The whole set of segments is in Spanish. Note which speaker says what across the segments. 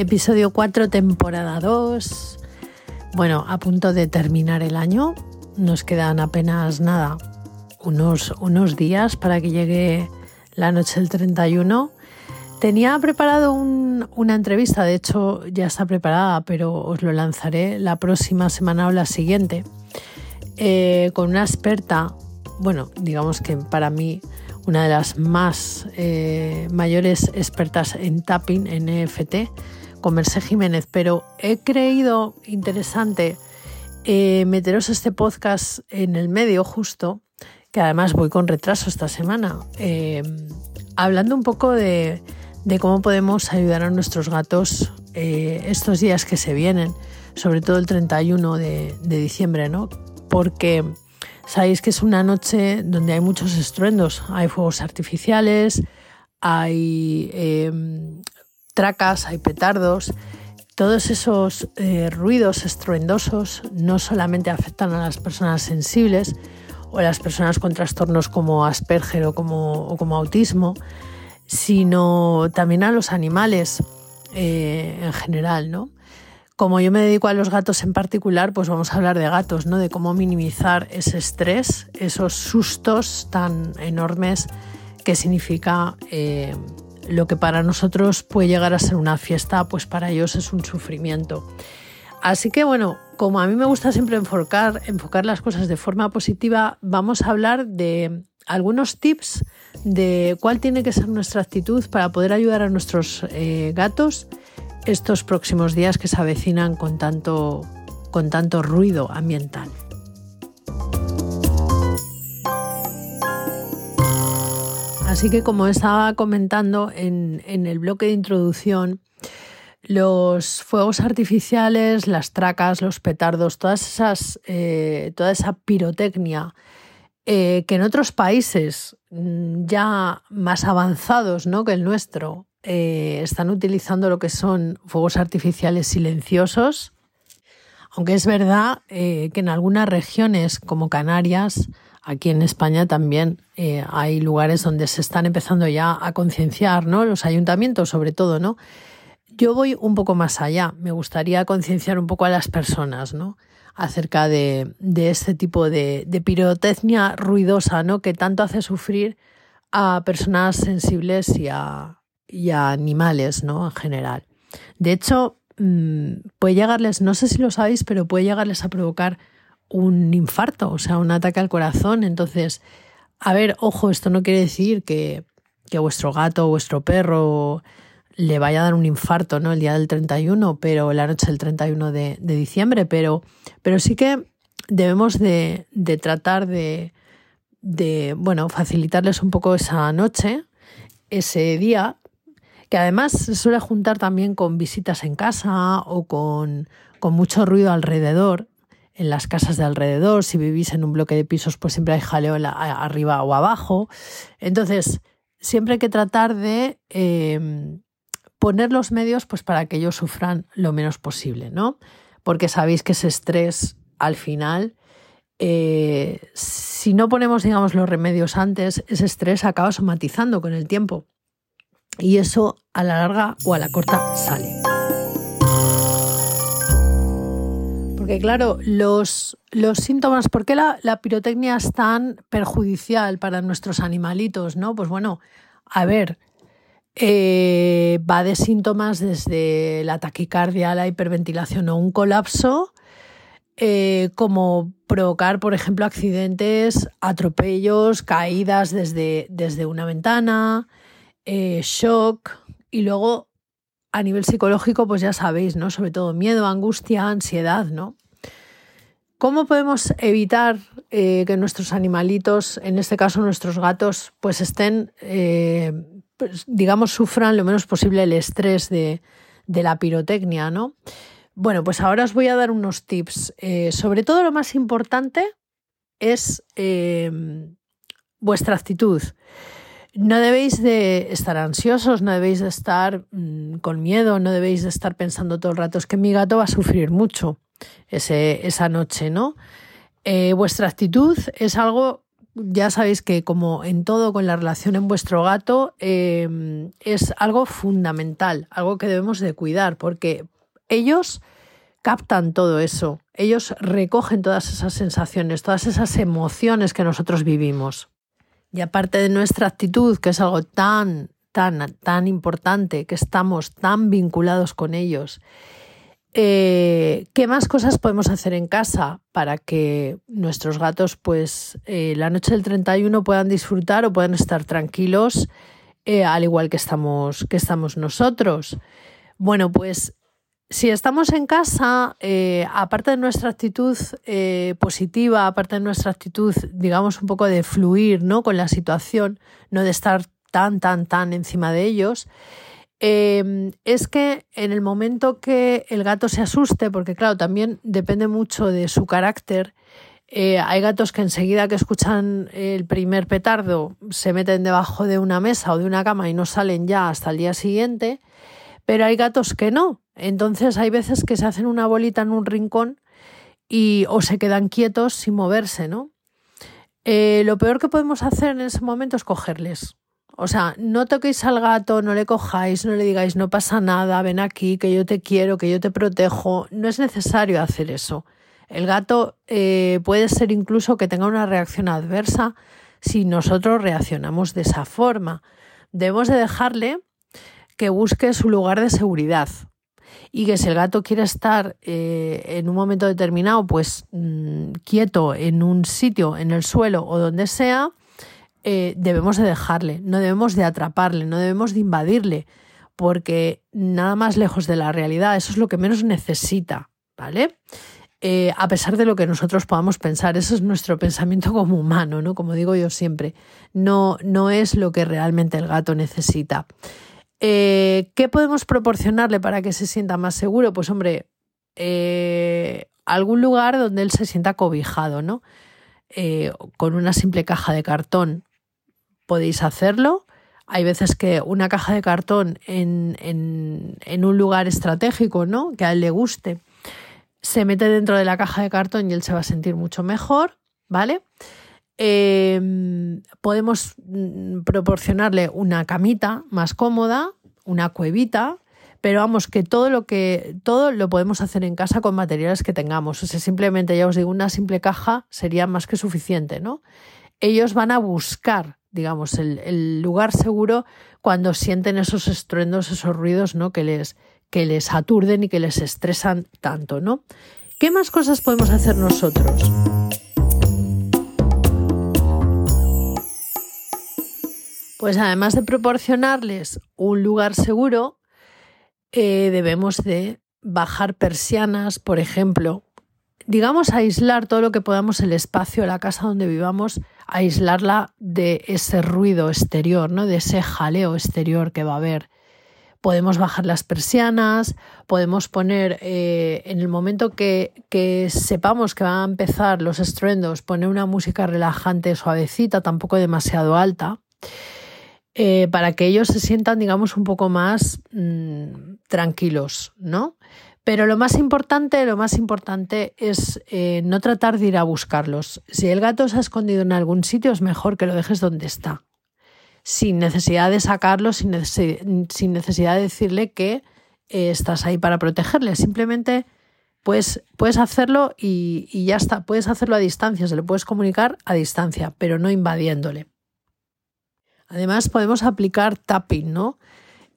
Speaker 1: Episodio 4, temporada 2. Bueno, a punto de terminar el año. Nos quedan apenas nada, unos, unos días para que llegue la noche del 31. Tenía preparado una entrevista, de hecho ya está preparada, pero os lo lanzaré la próxima semana o la siguiente, eh, con una experta, bueno, digamos que para mí una de las más eh, mayores expertas en tapping, en EFT, con Jiménez, pero he creído interesante eh, meteros este podcast en el medio justo, que además voy con retraso esta semana, eh, hablando un poco de, cómo podemos ayudar a nuestros gatos eh, estos días que se vienen, sobre todo el 31 de, de diciembre, ¿no? Porque sabéis que es una noche donde hay muchos estruendos, hay fuegos artificiales, hay tracas, hay petardos. Todos esos eh, ruidos estruendosos no solamente afectan a las personas sensibles o a las personas con trastornos como Asperger o como, autismo, sino también a los animales eh, en general, ¿no? Como yo me dedico a los gatos en particular, pues vamos a hablar de gatos, ¿no? De cómo minimizar ese estrés, esos sustos tan enormes que significa eh, lo que para nosotros puede llegar a ser una fiesta, pues para ellos es un sufrimiento. Así que bueno, como a mí me gusta siempre enfocar, enfocar las cosas de forma positiva, vamos a hablar de algunos tips de cuál tiene que ser nuestra actitud para poder ayudar a nuestros eh, gatos estos próximos días que se avecinan con tanto, con tanto ruido ambiental. Así que como estaba comentando en, el bloque de introducción, los fuegos artificiales, las tracas, los petardos, todas esas, eh, toda esa pirotecnia eh, que en otros países mm, ya más avanzados ¿no? que el nuestro eh, están utilizando lo que son fuegos artificiales silenciosos, aunque es verdad que en algunas regiones como Canarias Aquí en España también eh, hay lugares donde se están empezando ya a concienciar, ¿no? Los ayuntamientos sobre todo, ¿no? Yo voy un poco más allá. Me gustaría concienciar un poco a las personas, ¿no? Acerca de, este tipo de, pirotecnia ruidosa, ¿no? Que tanto hace sufrir a personas sensibles y a, animales, ¿no? En general. De hecho, mm, puede llegarles, no sé si lo sabéis, pero puede llegarles a provocar un infarto, o sea, un ataque al corazón. Entonces, a ver, ojo, esto no quiere decir que, que vuestro gato o vuestro perro le vaya a dar un infarto ¿no? el día del 31, pero la noche del 31 de, de diciembre, pero, pero sí que debemos de, de tratar de, de, bueno, facilitarles un poco esa noche, ese día, que además se suele juntar también con visitas en casa o con, con mucho ruido alrededor en las casas de alrededor, si vivís en un bloque de pisos, pues siempre hay jaleo arriba o abajo. Entonces, siempre hay que tratar de em, poner los medios pues, para que ellos sufran lo menos posible, ¿no? Porque sabéis que ese estrés al final, eh, si no ponemos, digamos, los remedios antes, ese estrés acaba somatizando con el tiempo. Y eso a la larga o a la corta sale. Porque claro, los, los síntomas, ¿por qué la, pirotecnia es tan perjudicial para nuestros animalitos? ¿no? Pues bueno, a ver, eh, va de síntomas desde la taquicardia, la hiperventilación o un colapso, eh, como provocar, por ejemplo, accidentes, atropellos, caídas desde, desde una ventana, eh, shock y luego a nivel psicológico, pues ya sabéis, ¿no? Sobre todo miedo, angustia, ansiedad, ¿no? ¿Cómo podemos evitar eh, que nuestros animalitos, en este caso nuestros gatos, pues estén, eh, pues, digamos, sufran lo menos posible el estrés de, la pirotecnia, ¿no? Bueno, pues ahora os voy a dar unos tips. Eh, sobre todo lo más importante es vuestra actitud. No debéis de estar ansiosos, no debéis de estar mm, con miedo, no debéis de estar pensando todo el rato, es que mi gato va a sufrir mucho ese, esa noche, ¿no? Eh, vuestra actitud es algo, ya sabéis que como en todo con la relación en vuestro gato, em, es algo fundamental, algo que debemos de cuidar, porque ellos captan todo eso, ellos recogen todas esas sensaciones, todas esas emociones que nosotros vivimos. Y aparte de nuestra actitud, que es algo tan, tan, tan importante, que estamos tan vinculados con ellos, eh, ¿qué más cosas podemos hacer en casa para que nuestros gatos, pues, eh, la noche del 31 puedan disfrutar o puedan estar tranquilos, eh, al igual que estamos, que estamos nosotros? Bueno, pues si estamos en casa, eh, aparte de nuestra actitud eh, positiva, aparte de nuestra actitud, digamos, un poco de fluir ¿no? con la situación, no de estar tan, tan, tan encima de ellos, eh, es que en el momento que el gato se asuste, porque claro, también depende mucho de su carácter, hay gatos que enseguida que escuchan el primer petardo se meten debajo de una mesa o de una cama y no salen ya hasta el día siguiente, pero hay gatos que no, entonces hay veces que se hacen una bolita en un rincón y o se quedan quietos sin moverse, ¿no? Eh, lo peor que podemos hacer en ese momento es cogerles. O sea, no toquéis al gato, no le cojáis, no le digáis no pasa nada, ven aquí, que yo te quiero, que yo te protejo. No es necesario hacer eso. El gato eh, puede ser incluso que tenga una reacción adversa si nosotros reaccionamos de esa forma. Debemos de dejarle que busque su lugar de seguridad y que si el gato quiere estar eh, en un momento determinado, pues mm, quieto en un sitio, en el suelo o donde sea, eh, debemos de dejarle, no debemos de atraparle, no debemos de invadirle, porque nada más lejos de la realidad, eso es lo que menos necesita, ¿vale? Eh, a pesar de lo que nosotros podamos pensar, eso es nuestro pensamiento como humano, ¿no? Como digo yo siempre, no, no es lo que realmente el gato necesita. Eh, ¿Qué podemos proporcionarle para que se sienta más seguro? Pues hombre, eh, algún lugar donde él se sienta cobijado, ¿no? Eh, con una simple caja de cartón podéis hacerlo. Hay veces que una caja de cartón en, en, un lugar estratégico, ¿no? Que a él le guste, se mete dentro de la caja de cartón y él se va a sentir mucho mejor, ¿vale? Em, podemos mm, proporcionarle una camita más cómoda, una cuevita, pero vamos, que todo lo que todo lo podemos hacer en casa con materiales que tengamos. O sea, simplemente, ya os digo, una simple caja sería más que suficiente, ¿no? Ellos van a buscar, digamos, el, el lugar seguro cuando sienten esos estruendos, esos ruidos, ¿no? Que les, que les aturden y que les estresan tanto, ¿no? ¿Qué más cosas podemos hacer nosotros? Pues además de proporcionarles un lugar seguro, eh, debemos de bajar persianas, por ejemplo, digamos aislar todo lo que podamos el espacio, la casa donde vivamos, aislarla de ese ruido exterior, ¿no? de ese jaleo exterior que va a haber. Podemos bajar las persianas, podemos poner, eh, en el momento que, que, sepamos que van a empezar los estruendos, poner una música relajante, suavecita, tampoco demasiado alta. Eh, para que ellos se sientan, digamos, un poco más mm, tranquilos, ¿no? Pero lo más importante, lo más importante es eh, no tratar de ir a buscarlos. Si el gato se ha escondido en algún sitio, es mejor que lo dejes donde está, sin necesidad de sacarlo, sin, necesidad de decirle que eh, estás ahí para protegerle. Simplemente pues, puedes hacerlo y, y ya está. Puedes hacerlo a distancia, se le puedes comunicar a distancia, pero no invadiéndole. Además, podemos aplicar tapping, ¿no?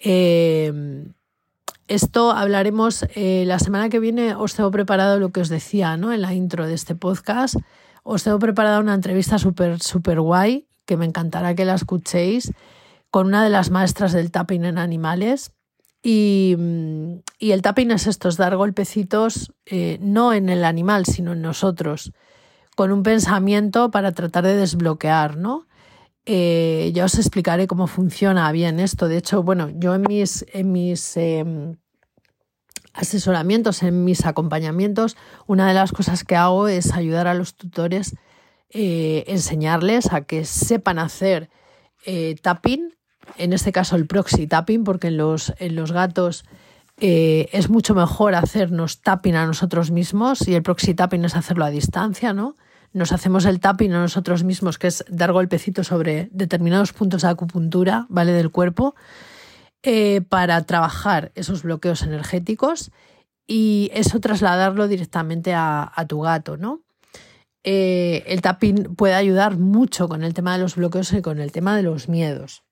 Speaker 1: Eh, esto hablaremos eh, la semana que viene. Os tengo preparado lo que os decía, ¿no? En la intro de este podcast. Os tengo preparada una entrevista súper, súper guay, que me encantará que la escuchéis, con una de las maestras del tapping en animales. Y, el tapping es esto, es dar golpecitos eh, no en el animal, sino en nosotros, con un pensamiento para tratar de desbloquear, ¿no? Eh, ya os explicaré cómo funciona bien esto. De hecho, bueno, yo en mis, em, asesoramientos, en mis acompañamientos, una de las cosas que hago es ayudar a los tutores, eh, enseñarles a que sepan hacer eh, tapping, en este caso el proxy tapping, porque en los, gatos es mucho mejor hacernos tapping a nosotros mismos y el proxy tapping es hacerlo a distancia, ¿no? Nos hacemos el tapping a nosotros mismos, que es dar golpecitos sobre determinados puntos de acupuntura, ¿vale? Del cuerpo, eh, para trabajar esos bloqueos energéticos y eso trasladarlo directamente a, tu gato, ¿no? Eh, el tapping puede ayudar mucho con el tema de los bloqueos y con el tema de los miedos.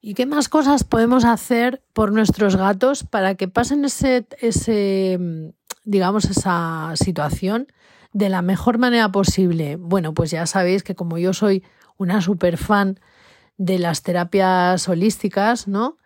Speaker 1: ¿Y qué más cosas podemos hacer por nuestros gatos para que pasen ese, ese digamos, esa situación de la mejor manera posible? Bueno, pues ya sabéis que como yo soy una super fan de las terapias holísticas, ¿no?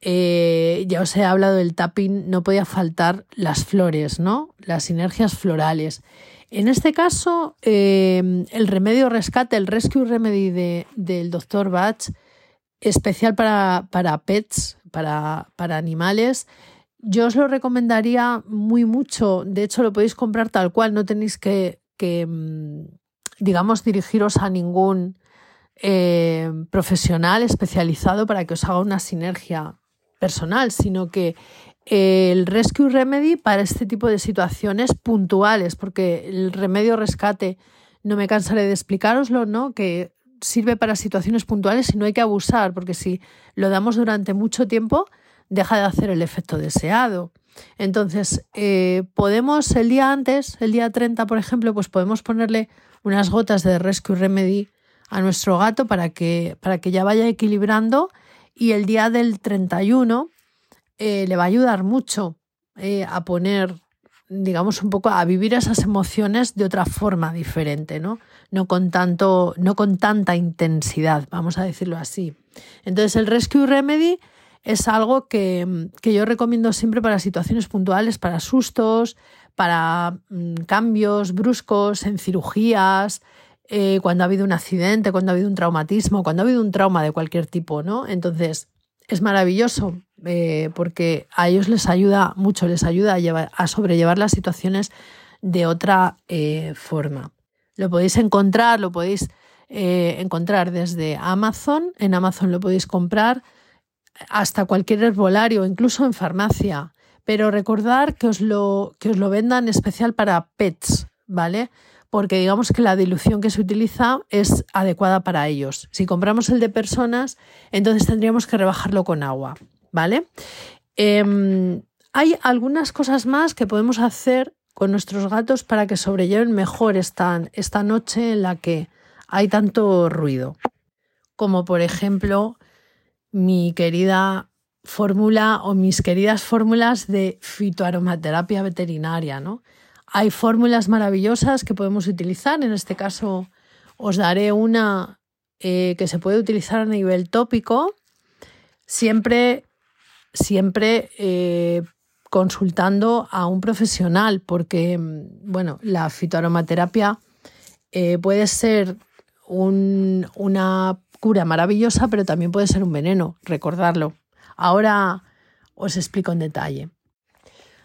Speaker 1: Eh, ya os he hablado del tapping, no podía faltar las flores, ¿no? Las sinergias florales. En este caso, eh, el remedio rescate, el rescue remedy de, del doctor Batch, especial para, para pets, para, para animales. Yo os lo recomendaría muy mucho. De hecho, lo podéis comprar tal cual. No tenéis que, mm, digamos, dirigiros a ningún eh, profesional especializado para que os haga una sinergia personal, sino que el Rescue Remedy para este tipo de situaciones puntuales, porque el remedio rescate, no me cansaré de explicaroslo, ¿no? Que sirve para situaciones puntuales y no hay que abusar, porque si lo damos durante mucho tiempo, deja de hacer el efecto deseado. Entonces, eh, podemos el día antes, el día 30, por ejemplo, pues podemos ponerle unas gotas de Rescue Remedy a nuestro gato para que, para que ya vaya equilibrando y el día del 31 eh, le va a ayudar mucho eh, a poner digamos, un poco a vivir esas emociones de otra forma diferente, ¿no? No con tanto, no con tanta intensidad, vamos a decirlo así. Entonces, el Rescue Remedy es algo que, yo recomiendo siempre para situaciones puntuales, para sustos, para mm, cambios bruscos en cirugías, eh, cuando ha habido un accidente, cuando ha habido un traumatismo, cuando ha habido un trauma de cualquier tipo, ¿no? Entonces, es maravilloso eh, porque a ellos les ayuda mucho, les ayuda a, a sobrellevar las situaciones de otra eh, forma. Lo podéis encontrar, lo podéis encontrar desde Amazon, en Amazon lo podéis comprar hasta cualquier herbolario, incluso en farmacia. Pero recordar que os lo, que os lo vendan especial para pets, ¿vale? porque digamos que la dilución que se utiliza es adecuada para ellos. Si compramos el de personas, entonces tendríamos que rebajarlo con agua, ¿vale? Em, hay algunas cosas más que podemos hacer con nuestros gatos para que sobrelleven mejor esta, esta noche en la que hay tanto ruido. Como por ejemplo mi querida fórmula o mis queridas fórmulas de fitoaromaterapia veterinaria, ¿no? Hay fórmulas maravillosas que podemos utilizar. En este caso os daré una eh, que se puede utilizar a nivel tópico, siempre, siempre eh, consultando a un profesional, porque bueno, la fitoaromaterapia eh, puede ser una cura maravillosa, pero también puede ser un veneno, recordarlo. Ahora os explico en detalle.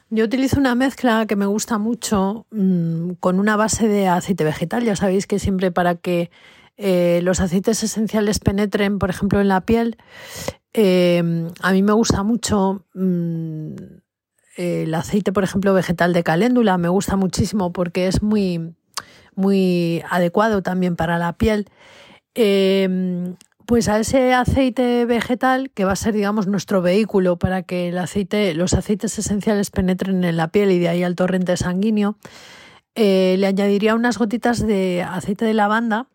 Speaker 1: Yo utilizo una mezcla que me gusta mucho mm, con una base de aceite vegetal. Ya sabéis que siempre para que eh, los aceites esenciales penetren, por ejemplo, en la piel, em, a mí me gusta mucho mm, el aceite, por ejemplo, vegetal de caléndula. Me gusta muchísimo porque es muy, muy adecuado también para la piel. Em, pues a ese aceite vegetal, que va a ser, digamos, nuestro vehículo para que el aceite, los aceites esenciales penetren en la piel y de ahí al torrente sanguíneo, eh, le añadiría unas gotitas de aceite de lavanda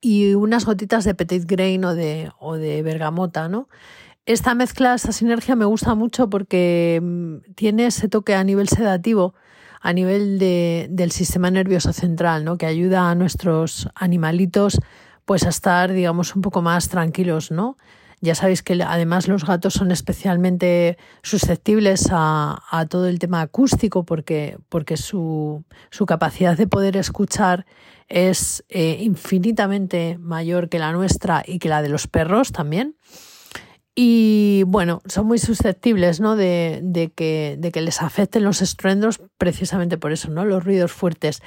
Speaker 1: y unas gotitas de petit grain o de, o de bergamota, ¿no? Esta mezcla, esta sinergia me gusta mucho porque mm, tiene ese toque a nivel sedativo, a nivel de, del sistema nervioso central, ¿no? que ayuda a nuestros animalitos pues a estar, digamos, un poco más tranquilos, ¿no? Ya sabéis que además los gatos son especialmente susceptibles a, todo el tema acústico porque, porque su, capacidad de poder escuchar es eh, infinitamente mayor que la nuestra y que la de los perros también. Y bueno, son muy susceptibles ¿no? de, que, les afecten los estruendos precisamente por eso, ¿no? los ruidos fuertes.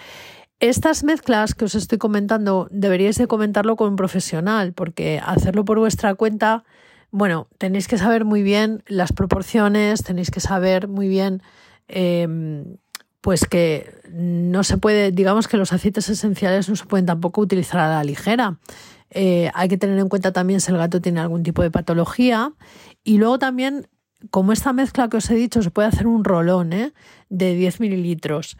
Speaker 1: Estas mezclas que os estoy comentando deberíais de comentarlo con un profesional porque hacerlo por vuestra cuenta, bueno, tenéis que saber muy bien las proporciones, tenéis que saber muy bien em, pues que no se puede, digamos que los aceites esenciales no se pueden tampoco utilizar a la ligera. Eh, hay que tener en cuenta también si el gato tiene algún tipo de patología. Y luego también, como esta mezcla que os he dicho, se puede hacer un rolón ¿eh? de 10 mililitros.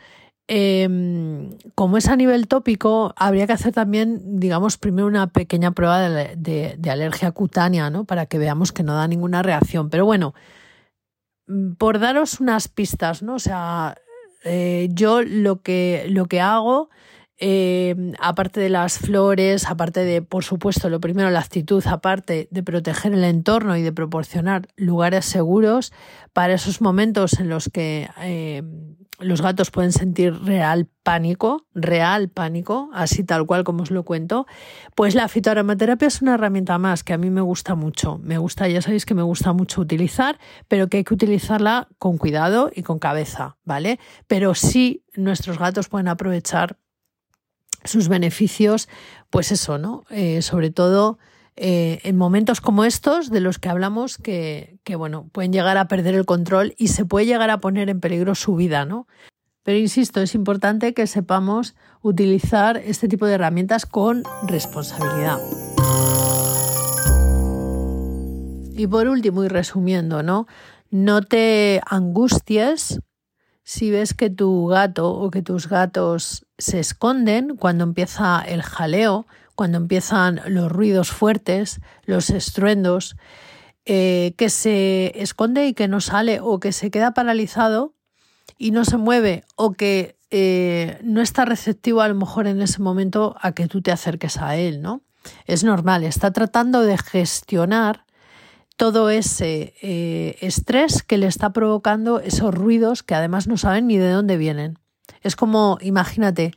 Speaker 1: Em, como es a nivel tópico, habría que hacer también, digamos, primero una pequeña prueba de, alergia cutánea, ¿no? Para que veamos que no da ninguna reacción. Pero bueno, mm, por daros unas pistas, ¿no? O sea, eh, yo lo que, lo que hago eh, aparte de las flores, aparte de, por supuesto, lo primero, la actitud, aparte de proteger el entorno y de proporcionar lugares seguros para esos momentos en los que eh, los gatos pueden sentir real pánico, real pánico, así tal cual como os lo cuento, pues la fitoaromaterapia es una herramienta más que a mí me gusta mucho. Me gusta, ya sabéis que me gusta mucho utilizar, pero que hay que utilizarla con cuidado y con cabeza, ¿vale? Pero sí nuestros gatos pueden aprovechar sus beneficios, pues eso, ¿no? Eh, sobre todo eh, en momentos como estos de los que hablamos que, que, bueno, pueden llegar a perder el control y se puede llegar a poner en peligro su vida, ¿no? Pero insisto, es importante que sepamos utilizar este tipo de herramientas con responsabilidad. Y por último, y resumiendo, ¿no? No te angusties si ves que tu gato o que tus gatos se esconden cuando empieza el jaleo, cuando empiezan los ruidos fuertes, los estruendos, eh, que se esconde y que no sale o que se queda paralizado y no se mueve o que eh, no está receptivo a lo mejor en ese momento a que tú te acerques a él, ¿no? Es normal, está tratando de gestionar todo ese eh, estrés que le está provocando esos ruidos que además no saben ni de dónde vienen. Es como, imagínate,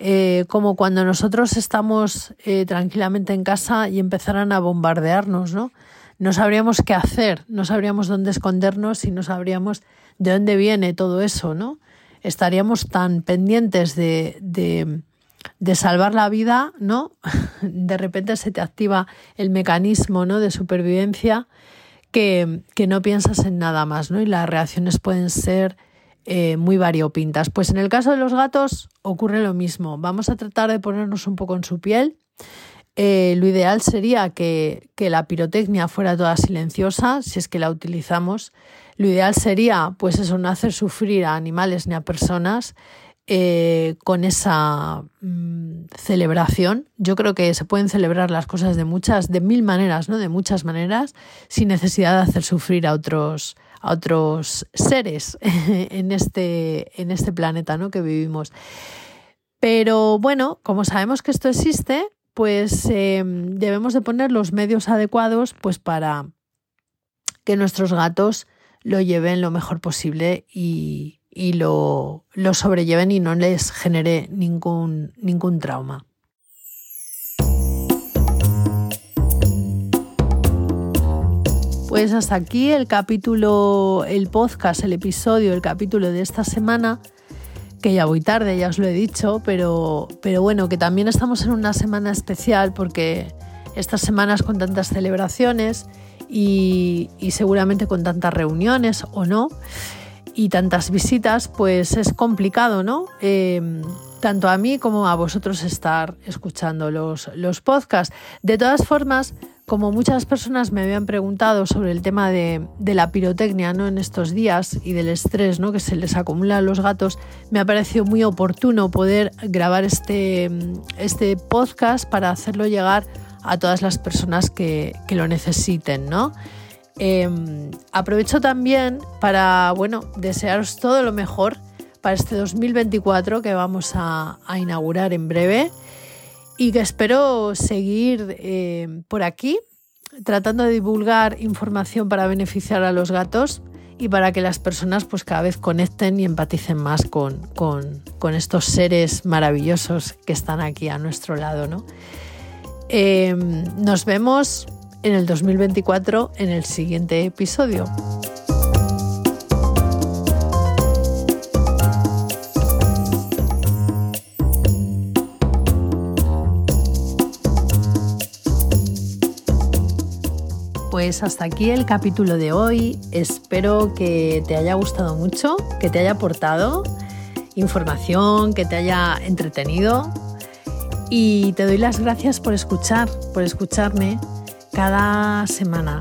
Speaker 1: eh, como cuando nosotros estamos eh, tranquilamente en casa y empezaran a bombardearnos, ¿no? No sabríamos qué hacer, no sabríamos dónde escondernos y no sabríamos de dónde viene todo eso, ¿no? Estaríamos tan pendientes de de salvar la vida, ¿no? De repente se te activa el mecanismo ¿no? de supervivencia que, no piensas en nada más, ¿no? Y las reacciones pueden ser eh, muy variopintas. Pues en el caso de los gatos ocurre lo mismo. Vamos a tratar de ponernos un poco en su piel. Eh, lo ideal sería que, que, la pirotecnia fuera toda silenciosa, si es que la utilizamos. Lo ideal sería, pues eso, no hacer sufrir a animales ni a personas. Eh, con esa mm, celebración. Yo creo que se pueden celebrar las cosas de muchas, de mil maneras, ¿no? De muchas maneras, sin necesidad de hacer sufrir a otros, a otros seres en este, en este planeta ¿no? que vivimos. Pero bueno, como sabemos que esto existe, pues em, debemos de poner los medios adecuados pues para que nuestros gatos lo lleven lo mejor posible y, y lo, lo sobrelleven y no les genere ningún, ningún trauma. Pues hasta aquí el capítulo, el podcast, el episodio, el capítulo de esta semana, que ya voy tarde, ya os lo he dicho, pero, pero bueno, que también estamos en una semana especial porque estas semanas con tantas celebraciones y, y seguramente con tantas reuniones o no, y tantas visitas, pues es complicado, ¿no? Em, tanto a mí como a vosotros estar escuchando los, los podcasts. De todas formas, como muchas personas me habían preguntado sobre el tema de, la pirotecnia ¿no? en estos días y del estrés ¿no? que se les acumula a los gatos, me ha parecido muy oportuno poder grabar este, este podcast para hacerlo llegar a todas las personas que, que lo necesiten, ¿no? Em, aprovecho también para, bueno, desearos todo lo mejor para este 2024 que vamos a, inaugurar en breve y que espero seguir em, por aquí tratando de divulgar información para beneficiar a los gatos y para que las personas pues cada vez conecten y empaticen más con, con, estos seres maravillosos que están aquí a nuestro lado. ¿no? Em, nos vemos en el 2024 en el siguiente episodio. Pues hasta aquí el capítulo de hoy. Espero que te haya gustado mucho, que te haya aportado información, que te haya entretenido. Y te doy las gracias por escuchar, por escucharme cada semana.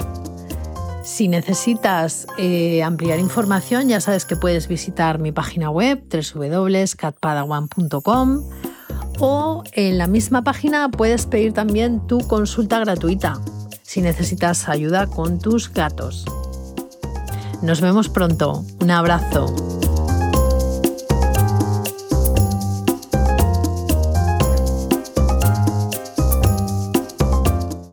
Speaker 1: Si necesitas eh, ampliar información, ya sabes que puedes visitar mi página web www.catpadawan.com o en la misma página puedes pedir también tu consulta gratuita si necesitas ayuda con tus gatos. Nos vemos pronto. Un abrazo.